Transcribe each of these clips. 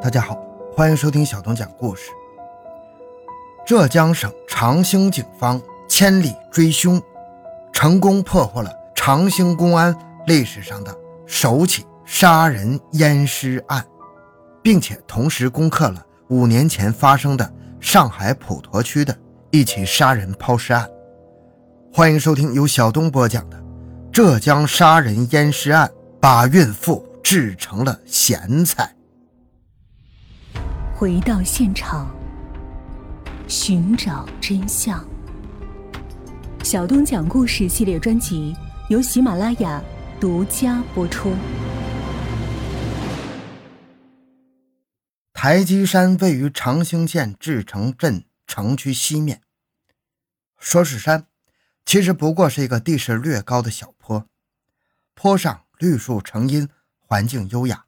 大家好，欢迎收听小东讲故事。浙江省长兴警方千里追凶，成功破获了长兴公安历史上的首起杀人淹尸案，并且同时攻克了五年前发生的上海普陀区的一起杀人抛尸案。欢迎收听由小东播讲的《浙江杀人淹尸案》，把孕妇制成了咸菜。回到现场，寻找真相。小东讲故事系列专辑由喜马拉雅独家播出。台基山位于长兴县志城镇城区西面。说是山，其实不过是一个地势略高的小坡，坡上绿树成荫，环境优雅。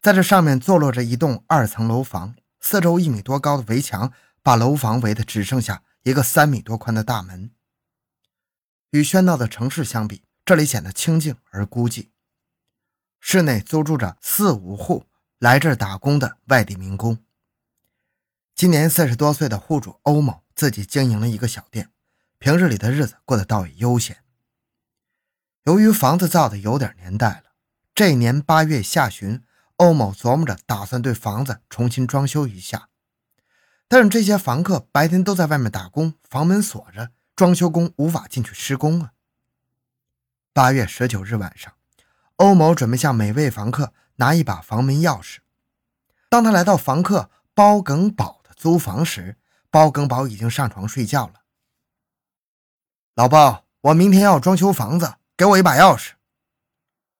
在这上面坐落着一栋二层楼房，四周一米多高的围墙把楼房围的只剩下一个三米多宽的大门。与喧闹的城市相比，这里显得清静而孤寂。室内租住着四五户来这儿打工的外地民工。今年四十多岁的户主欧某自己经营了一个小店，平日里的日子过得倒也悠闲。由于房子造的有点年代了，这年八月下旬。欧某琢磨着，打算对房子重新装修一下，但是这些房客白天都在外面打工，房门锁着，装修工无法进去施工啊。八月十九日晚上，欧某准备向每位房客拿一把房门钥匙。当他来到房客包庚宝的租房时，包庚宝已经上床睡觉了。老包，我明天要装修房子，给我一把钥匙。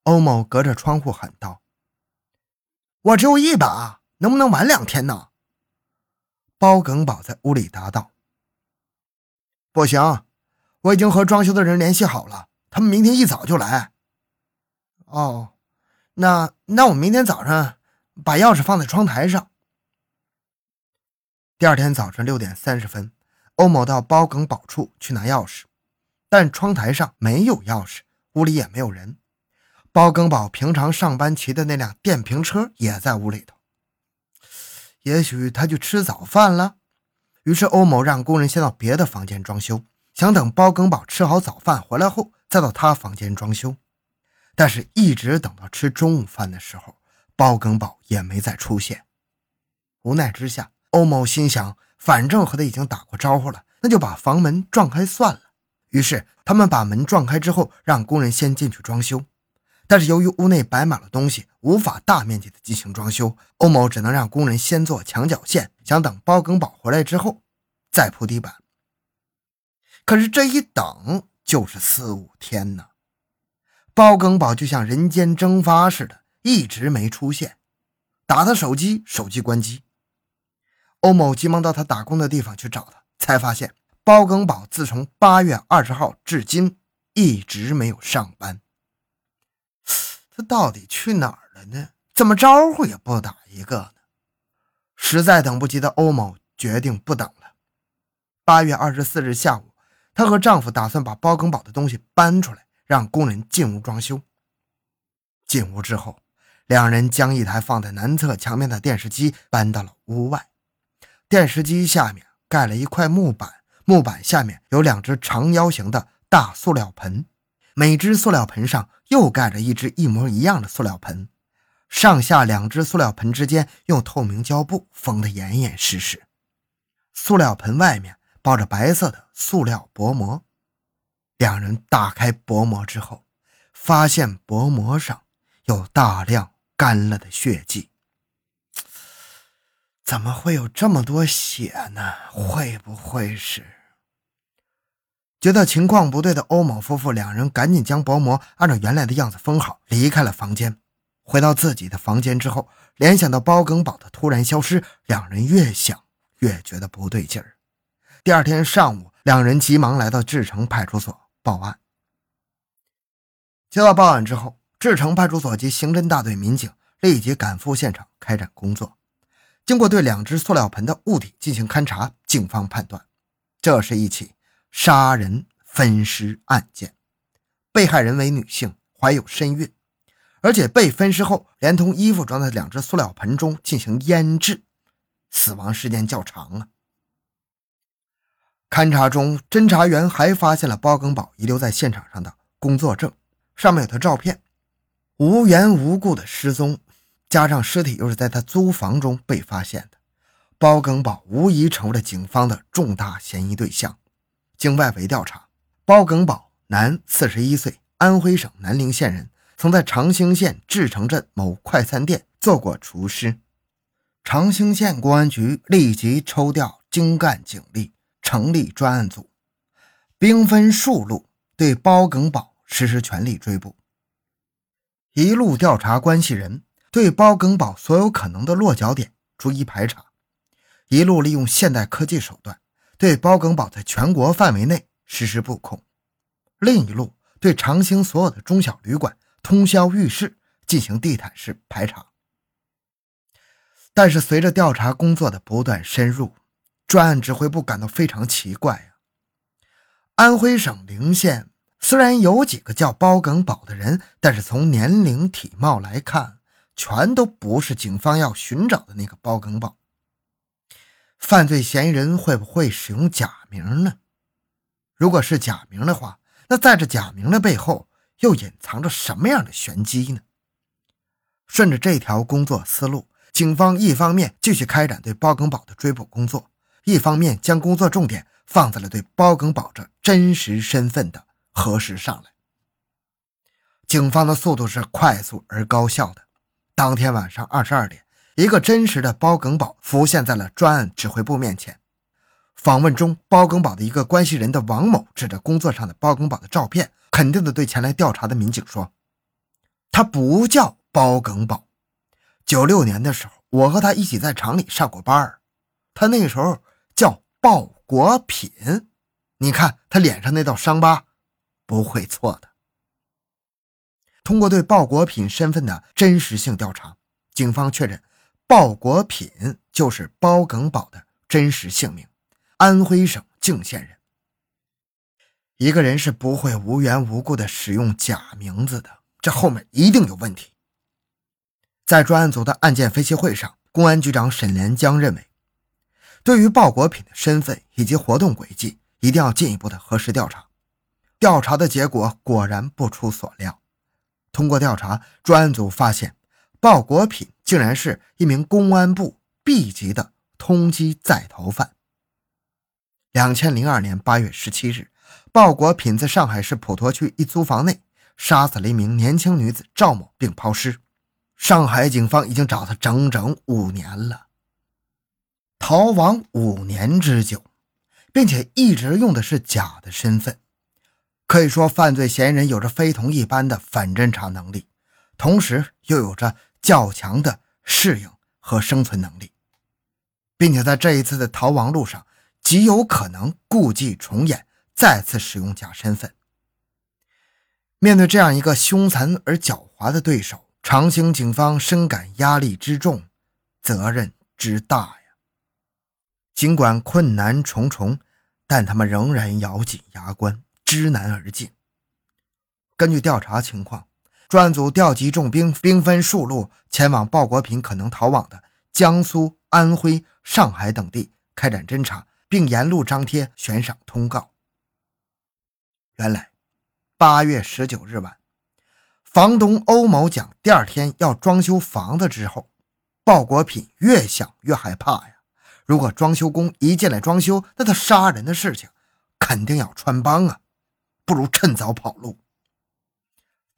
欧某隔着窗户喊道。我只有一把，能不能晚两天呢？包耿宝在屋里答道：“不行，我已经和装修的人联系好了，他们明天一早就来。”哦，那那我明天早上把钥匙放在窗台上。第二天早晨六点三十分，欧某到包耿宝处去拿钥匙，但窗台上没有钥匙，屋里也没有人。包庚宝平常上班骑的那辆电瓶车也在屋里头，也许他去吃早饭了。于是欧某让工人先到别的房间装修，想等包庚宝吃好早饭回来后再到他房间装修。但是，一直等到吃中午饭的时候，包庚宝也没再出现。无奈之下，欧某心想，反正和他已经打过招呼了，那就把房门撞开算了。于是，他们把门撞开之后，让工人先进去装修。但是由于屋内摆满了东西，无法大面积的进行装修，欧某只能让工人先做墙角线，想等包庚宝回来之后再铺地板。可是这一等就是四五天呢，包庚宝就像人间蒸发似的，一直没出现。打他手机，手机关机。欧某急忙到他打工的地方去找他，才发现包庚宝自从八月二十号至今一直没有上班。他到底去哪儿了呢？怎么招呼也不打一个呢？实在等不及的欧某决定不等了。八月二十四日下午，她和丈夫打算把包庚宝的东西搬出来，让工人进屋装修。进屋之后，两人将一台放在南侧墙面的电视机搬到了屋外。电视机下面盖了一块木板，木板下面有两只长腰形的大塑料盆。每只塑料盆上又盖着一只一模一样的塑料盆，上下两只塑料盆之间用透明胶布封得严严实实。塑料盆外面包着白色的塑料薄膜。两人打开薄膜之后，发现薄膜上有大量干了的血迹。怎么会有这么多血呢？会不会是……觉得情况不对的欧某夫妇两人赶紧将薄膜按照原来的样子封好，离开了房间。回到自己的房间之后，联想到包耿宝的突然消失，两人越想越觉得不对劲儿。第二天上午，两人急忙来到志城派出所报案。接到报案之后，志城派出所及刑侦大队民警立即赶赴现场开展工作。经过对两只塑料盆的物体进行勘查，警方判断这是一起。杀人分尸案件，被害人为女性，怀有身孕，而且被分尸后，连同衣服装在两只塑料盆中进行腌制，死亡时间较长啊。勘查中，侦查员还发现了包庚宝遗留在现场上的工作证，上面有他照片。无缘无故的失踪，加上尸体又是在他租房中被发现的，包庚宝无疑成为了警方的重大嫌疑对象。经外围调查，包庚宝，男，四十一岁，安徽省南陵县人，曾在长兴县志城镇某快餐店做过厨师。长兴县公安局立即抽调精干警力。成立专案组，兵分数路对包耿宝实施全力追捕。一路调查关系人，对包耿宝所有可能的落脚点逐一排查；一路利用现代科技手段，对包耿宝在全国范围内实施布控；另一路对长兴所有的中小旅馆、通宵浴室进行地毯式排查。但是，随着调查工作的不断深入，专案指挥部感到非常奇怪呀。安徽省陵县虽然有几个叫包耿宝的人，但是从年龄、体貌来看，全都不是警方要寻找的那个包耿宝。犯罪嫌疑人会不会使用假名呢？如果是假名的话，那在这假名的背后又隐藏着什么样的玄机呢？顺着这条工作思路，警方一方面继续开展对包耿宝的追捕工作。一方面将工作重点放在了对包耿宝这真实身份的核实上来。警方的速度是快速而高效的。当天晚上二十二点，一个真实的包耿宝浮现在了专案指挥部面前。访问中，包耿宝的一个关系人的王某指着工作上的包耿宝的照片，肯定的对前来调查的民警说：“他不叫包耿宝。九六年的时候，我和他一起在厂里上过班他那时候。”叫鲍国品，你看他脸上那道伤疤，不会错的。通过对鲍国品身份的真实性调查，警方确认鲍国品就是包耿宝的真实姓名，安徽省泾县人。一个人是不会无缘无故的使用假名字的，这后面一定有问题。在专案组的案件分析会上，公安局长沈连江认为。对于鲍国品的身份以及活动轨迹，一定要进一步的核实调查。调查的结果果然不出所料。通过调查，专案组发现，鲍国品竟然是一名公安部 B 级的通缉在逃犯。两千零二年八月十七日，鲍国品在上海市普陀区一租房内杀死了一名年轻女子赵某，并抛尸。上海警方已经找他整整五年了。逃亡五年之久，并且一直用的是假的身份，可以说犯罪嫌疑人有着非同一般的反侦查能力，同时又有着较强的适应和生存能力，并且在这一次的逃亡路上极有可能故伎重演，再次使用假身份。面对这样一个凶残而狡猾的对手，长兴警方深感压力之重，责任之大呀。尽管困难重重，但他们仍然咬紧牙关，知难而进。根据调查情况，专案组调集重兵，兵分数路前往鲍国平可能逃往的江苏、安徽、上海等地开展侦查，并沿路张贴悬赏通告。原来，八月十九日晚，房东欧某讲第二天要装修房子之后，鲍国品越想越害怕呀。如果装修工一进来装修，那他杀人的事情肯定要穿帮啊！不如趁早跑路。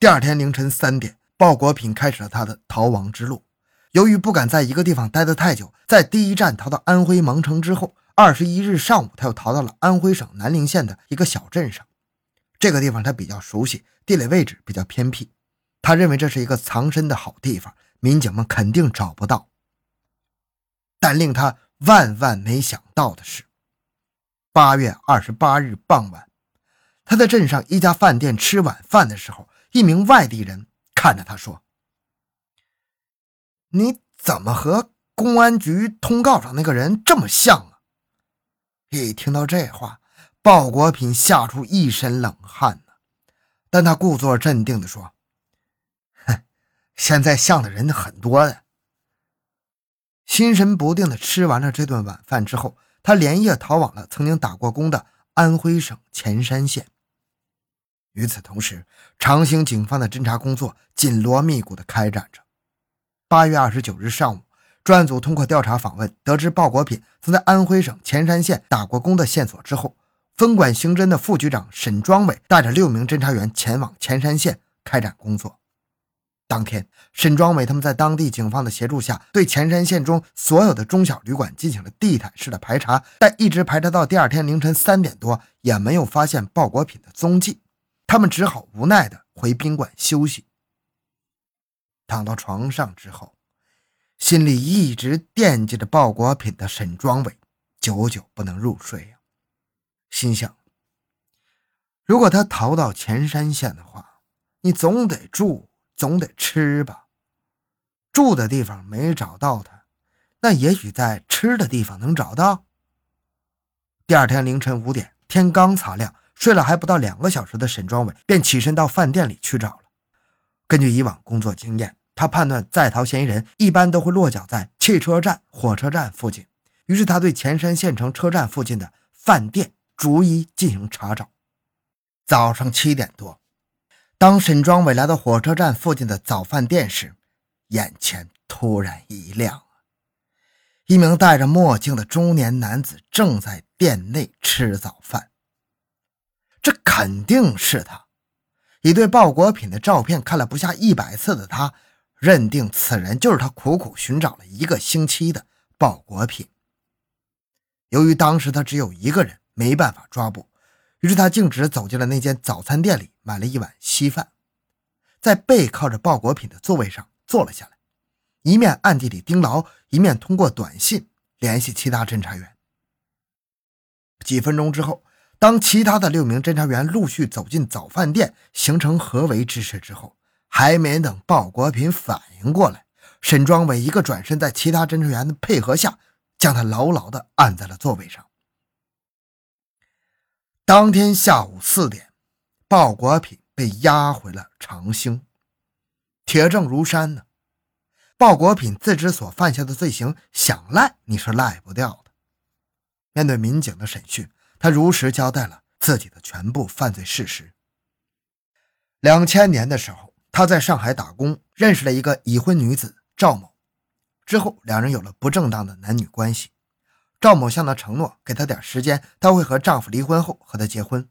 第二天凌晨三点，鲍国品开始了他的逃亡之路。由于不敢在一个地方待得太久，在第一站逃到安徽蒙城之后，二十一日上午，他又逃到了安徽省南陵县的一个小镇上。这个地方他比较熟悉，地理位置比较偏僻，他认为这是一个藏身的好地方，民警们肯定找不到。但令他。万万没想到的是，八月二十八日傍晚，他在镇上一家饭店吃晚饭的时候，一名外地人看着他说：“你怎么和公安局通告上那个人这么像啊？”一听到这话，鲍国品吓出一身冷汗呢，但他故作镇定地说：“哼，现在像的人很多的。心神不定的吃完了这顿晚饭之后，他连夜逃往了曾经打过工的安徽省潜山县。与此同时，长兴警方的侦查工作紧锣密鼓地开展着。八月二十九日上午，专案组通过调查访问，得知鲍国品曾在安徽省潜山县打过工的线索之后，分管刑侦的副局长沈庄伟带着六名侦查员前往潜山县开展工作。当天，沈庄伟他们在当地警方的协助下，对潜山县中所有的中小旅馆进行了地毯式的排查，但一直排查到第二天凌晨三点多，也没有发现鲍国品的踪迹。他们只好无奈的回宾馆休息。躺到床上之后，心里一直惦记着鲍国品的沈庄伟，久久不能入睡呀。心想：如果他逃到潜山县的话，你总得住。总得吃吧，住的地方没找到他，那也许在吃的地方能找到。第二天凌晨五点，天刚擦亮，睡了还不到两个小时的沈庄伟便起身到饭店里去找了。根据以往工作经验，他判断在逃嫌疑人一般都会落脚在汽车站、火车站附近，于是他对前山县城车站附近的饭店逐一进行查找。早上七点多。当沈庄伟来到火车站附近的早饭店时，眼前突然一亮一名戴着墨镜的中年男子正在店内吃早饭。这肯定是他。已对鲍国品的照片看了不下一百次的他，认定此人就是他苦苦寻找了一个星期的鲍国品。由于当时他只有一个人，没办法抓捕。于是他径直走进了那间早餐店里，买了一碗稀饭，在背靠着鲍国品的座位上坐了下来，一面暗地里盯牢，一面通过短信联系其他侦查员。几分钟之后，当其他的六名侦查员陆续走进早饭店，形成合围之势之后，还没等鲍国品反应过来，沈庄伟一个转身，在其他侦查员的配合下，将他牢牢地按在了座位上。当天下午四点，鲍国品被押回了长兴，铁证如山呢。鲍国品自知所犯下的罪行，想赖你是赖不掉的。面对民警的审讯，他如实交代了自己的全部犯罪事实。两千年的时候，他在上海打工，认识了一个已婚女子赵某，之后两人有了不正当的男女关系。赵某向她承诺，给她点时间，她会和丈夫离婚后和他结婚。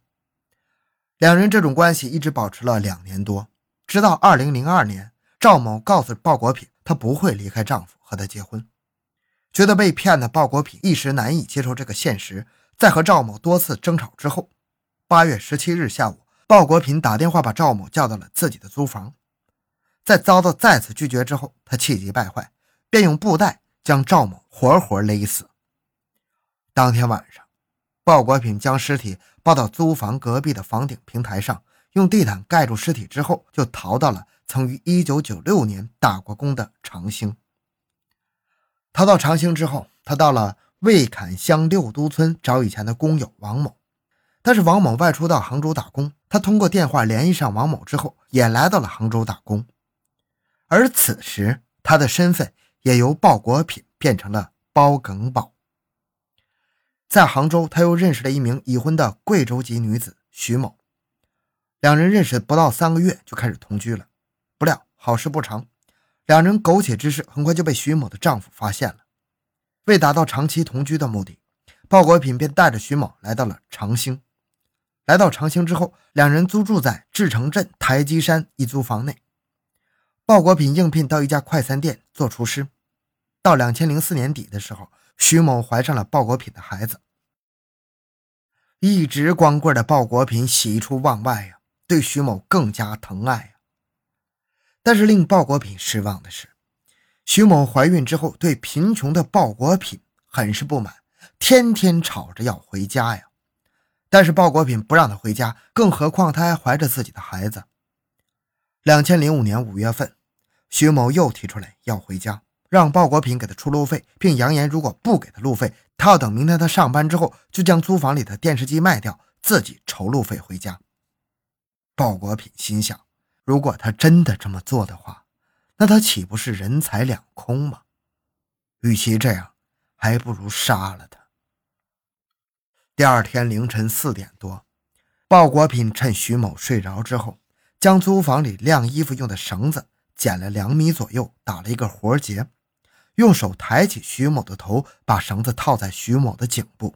两人这种关系一直保持了两年多，直到二零零二年，赵某告诉鲍国品，她不会离开丈夫和他结婚。觉得被骗的鲍国品一时难以接受这个现实，在和赵某多次争吵之后，八月十七日下午，鲍国品打电话把赵某叫到了自己的租房，在遭到再次拒绝之后，他气急败坏，便用布袋将赵某活活勒死。当天晚上，鲍国品将尸体抱到租房隔壁的房顶平台上，用地毯盖住尸体之后，就逃到了曾于1996年打过工的长兴。逃到长兴之后，他到了魏坎乡六都村找以前的工友王某，但是王某外出到杭州打工，他通过电话联系上王某之后，也来到了杭州打工。而此时，他的身份也由鲍国品变成了包耿宝。在杭州，他又认识了一名已婚的贵州籍女子徐某，两人认识不到三个月就开始同居了。不料好事不长，两人苟且之事很快就被徐某的丈夫发现了。为达到长期同居的目的，鲍国品便带着徐某来到了长兴。来到长兴之后，两人租住在志城镇台基山一租房内。鲍国品应聘到一家快餐店做厨师。到两千零四年底的时候。徐某怀上了鲍国品的孩子，一直光棍的鲍国品喜出望外呀，对徐某更加疼爱呀。但是令鲍国品失望的是，徐某怀孕之后对贫穷的鲍国品很是不满，天天吵着要回家呀。但是鲍国品不让他回家，更何况他还怀着自己的孩子。两千零五年五月份，徐某又提出来要回家。让鲍国品给他出路费，并扬言如果不给他路费，他要等明天他上班之后，就将租房里的电视机卖掉，自己筹路费回家。鲍国品心想，如果他真的这么做的话，那他岂不是人财两空吗？与其这样，还不如杀了他。第二天凌晨四点多，鲍国品趁徐某睡着之后，将租房里晾衣服用的绳子剪了两米左右，打了一个活结，用手抬起徐某的头，把绳子套在徐某的颈部，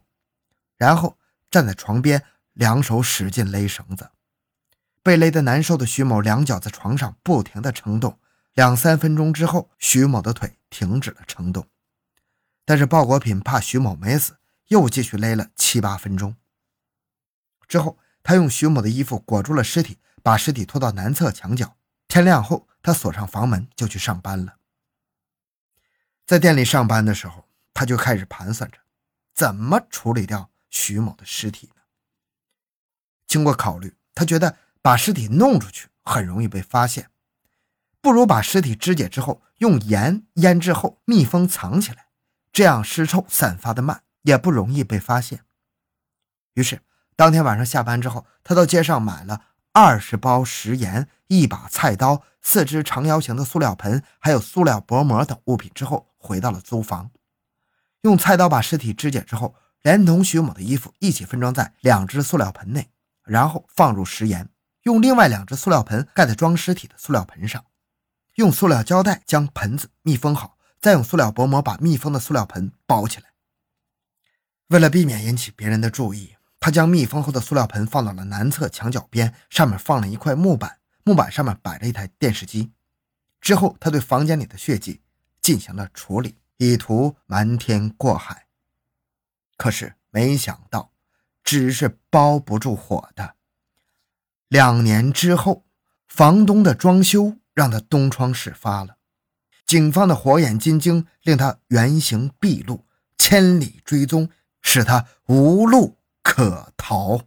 然后站在床边，两手使劲勒绳子。被勒得难受的徐某两脚在床上不停地撑动，两三分钟之后，徐某的腿停止了撑动。但是鲍国品怕徐某没死，又继续勒了七八分钟。之后，他用徐某的衣服裹住了尸体，把尸体拖到南侧墙角。天亮后，他锁上房门就去上班了。在店里上班的时候，他就开始盘算着怎么处理掉徐某的尸体呢？经过考虑，他觉得。把尸体弄出去很容易被发现，不如把尸体肢解之后用盐腌制后密封藏起来，这样尸臭散发的慢，也不容易被发现。于是当天晚上下班之后，他到街上买了二十包食盐、一把菜刀、四只长腰形的塑料盆，还有塑料薄膜等物品之后，回到了租房，用菜刀把尸体肢解之后，连同徐某的衣服一起分装在两只塑料盆内，然后放入食盐。用另外两只塑料盆盖在装尸体的塑料盆上，用塑料胶带将盆子密封好，再用塑料薄膜把密封的塑料盆包起来。为了避免引起别人的注意，他将密封后的塑料盆放到了南侧墙角边，上面放了一块木板，木板上面摆着一台电视机。之后，他对房间里的血迹进行了处理，以图瞒天过海。可是没想到，纸是包不住火的。两年之后，房东的装修让他东窗事发了。警方的火眼金睛令他原形毕露，千里追踪使他无路可逃。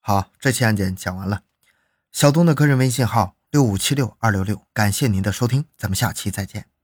好，这期案件讲完了。小东的个人微信号六五七六二六六，感谢您的收听，咱们下期再见。